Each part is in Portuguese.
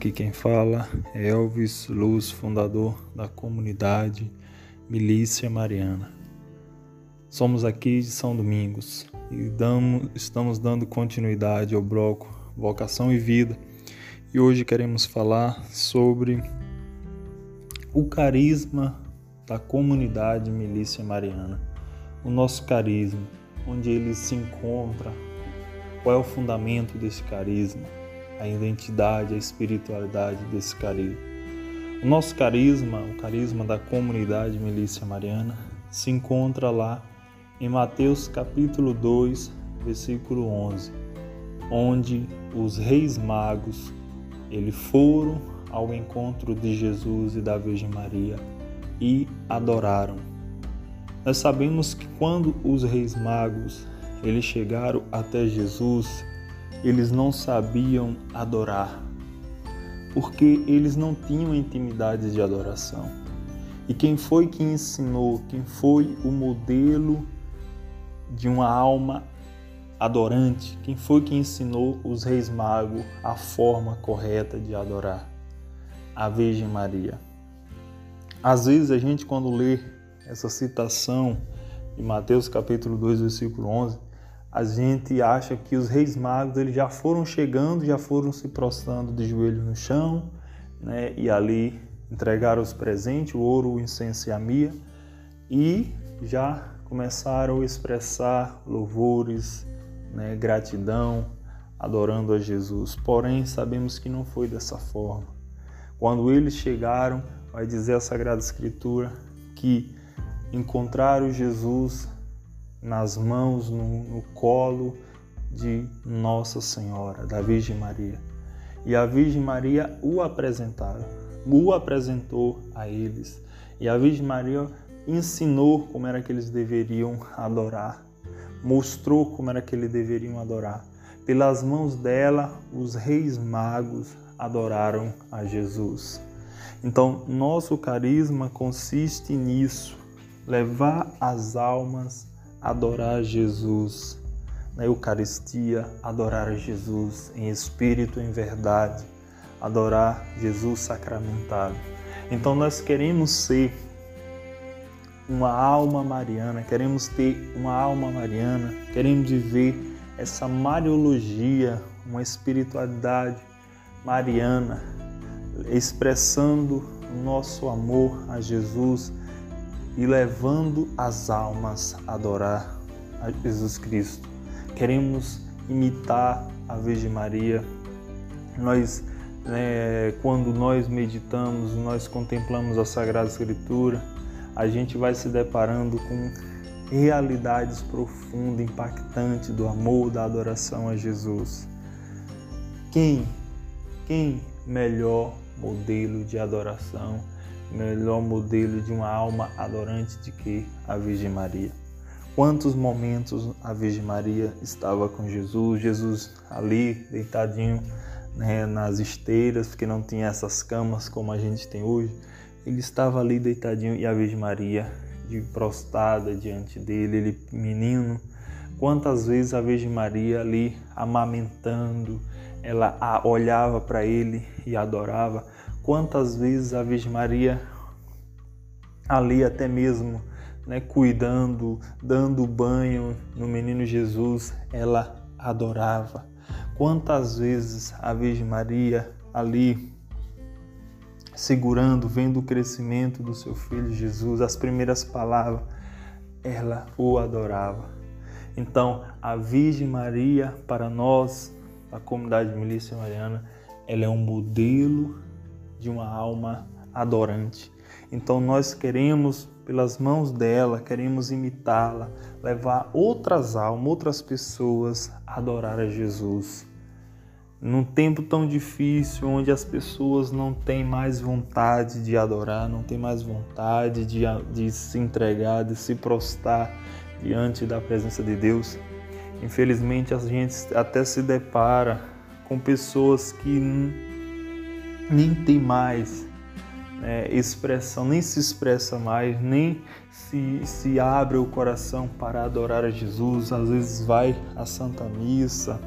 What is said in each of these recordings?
Aqui quem fala é Elvis Luz, fundador da comunidade Milícia Mariana. Somos aqui de São Domingos e damos, estamos dando continuidade ao bloco Vocação e Vida. E hoje queremos falar sobre o carisma da comunidade Milícia Mariana. O nosso carisma, onde ele se encontra, qual é o fundamento desse carisma a identidade, a espiritualidade desse carisma. O nosso carisma, o carisma da comunidade Milícia Mariana, se encontra lá em Mateus capítulo 2, versículo 11, onde os reis magos eles foram ao encontro de Jesus e da Virgem Maria e adoraram. Nós sabemos que quando os reis magos eles chegaram até Jesus, eles não sabiam adorar, porque eles não tinham intimidade de adoração. E quem foi que ensinou, quem foi o modelo de uma alma adorante, quem foi que ensinou os reis magos a forma correta de adorar? A Virgem Maria. Às vezes a gente quando lê essa citação de Mateus capítulo 2, versículo 11, a gente acha que os reis magos eles já foram chegando, já foram se prostrando de joelhos no chão, né? E ali entregaram os presentes, o ouro, o incenso e a mia, e já começaram a expressar louvores, né? gratidão, adorando a Jesus. Porém, sabemos que não foi dessa forma. Quando eles chegaram, vai dizer a Sagrada Escritura que encontraram Jesus nas mãos, no, no colo de Nossa Senhora, da Virgem Maria. E a Virgem Maria o apresentaram, o apresentou a eles. E a Virgem Maria ensinou como era que eles deveriam adorar, mostrou como era que eles deveriam adorar. Pelas mãos dela, os reis magos adoraram a Jesus. Então, nosso carisma consiste nisso, levar as almas adorar Jesus na Eucaristia, adorar Jesus em espírito em verdade, adorar Jesus sacramentado. Então nós queremos ser uma alma mariana, queremos ter uma alma mariana, queremos viver essa mariologia, uma espiritualidade mariana, expressando nosso amor a Jesus e levando as almas a adorar a Jesus Cristo. Queremos imitar a Virgem Maria. Nós, né, quando nós meditamos, nós contemplamos a Sagrada Escritura, a gente vai se deparando com realidades profundas, impactantes do amor, da adoração a Jesus. Quem, quem melhor modelo de adoração melhor modelo de uma alma adorante de que a Virgem Maria. Quantos momentos a Virgem Maria estava com Jesus, Jesus ali deitadinho né, nas esteiras, porque não tinha essas camas como a gente tem hoje. Ele estava ali deitadinho e a Virgem Maria de prostrada diante dele, ele menino. Quantas vezes a Virgem Maria ali amamentando, ela olhava para ele e adorava. Quantas vezes a Virgem Maria ali até mesmo né, cuidando, dando banho no menino Jesus, ela adorava. Quantas vezes a Virgem Maria ali segurando, vendo o crescimento do seu filho Jesus, as primeiras palavras, ela o adorava. Então, a Virgem Maria, para nós, a comunidade Milícia Mariana, ela é um modelo de uma alma adorante. Então nós queremos, pelas mãos dela, queremos imitá-la, levar outras almas, outras pessoas a adorar a Jesus. Num tempo tão difícil, onde as pessoas não têm mais vontade de adorar, não têm mais vontade de, de se entregar, de se prostrar diante da presença de Deus, infelizmente a gente até se depara com pessoas que nem tem mais né, expressão, nem se expressa mais, nem se, se abre o coração para adorar a Jesus. Às vezes vai à Santa Missa,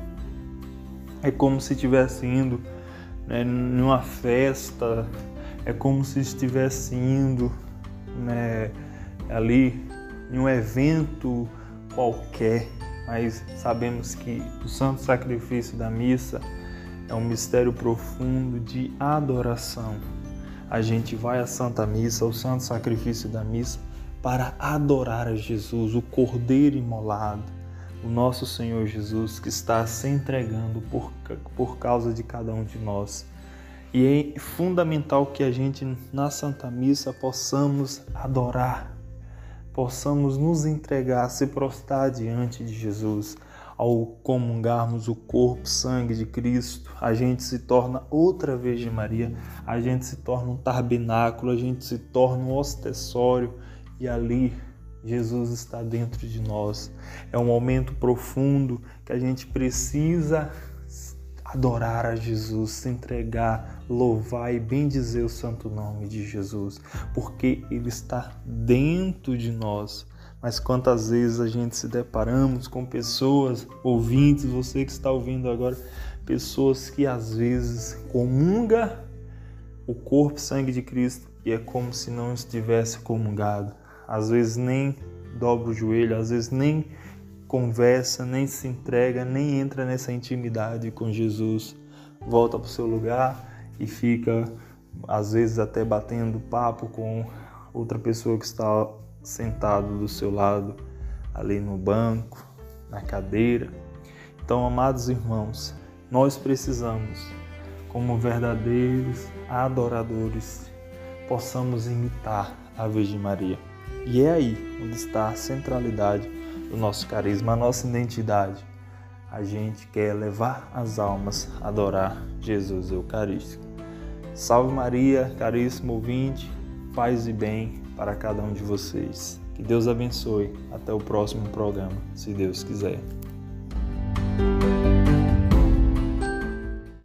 é como se estivesse indo né, numa festa, é como se estivesse indo né, ali em um evento qualquer, mas sabemos que o santo sacrifício da missa é um mistério profundo de adoração. A gente vai à Santa Missa, ao santo sacrifício da missa, para adorar a Jesus, o Cordeiro imolado, o nosso Senhor Jesus que está se entregando por, por causa de cada um de nós. E é fundamental que a gente, na Santa Missa, possamos adorar, possamos nos entregar, se prostrar diante de Jesus. Ao comungarmos o corpo, sangue de Cristo, a gente se torna outra vez de Maria, a gente se torna um tabernáculo, a gente se torna um ostensório e ali Jesus está dentro de nós. É um momento profundo que a gente precisa adorar a Jesus, se entregar, louvar e bendizer o santo nome de Jesus, porque Ele está dentro de nós. Mas quantas vezes a gente se deparamos com pessoas, ouvintes, você que está ouvindo agora, pessoas que às vezes comunga o corpo e sangue de Cristo e é como se não estivesse comungado. Às vezes nem dobra o joelho, às vezes nem conversa, nem se entrega, nem entra nessa intimidade com Jesus. Volta para o seu lugar e fica, às vezes, até batendo papo com outra pessoa que está sentado do seu lado, ali no banco, na cadeira. Então, amados irmãos, nós precisamos, como verdadeiros adoradores, possamos imitar a Virgem Maria. E é aí onde está a centralidade o nosso carisma, a nossa identidade. A gente quer levar as almas a adorar Jesus Eucarístico. Salve Maria, caríssimo ouvinte, paz e bem para cada um de vocês. Que Deus abençoe. Até o próximo programa, se Deus quiser.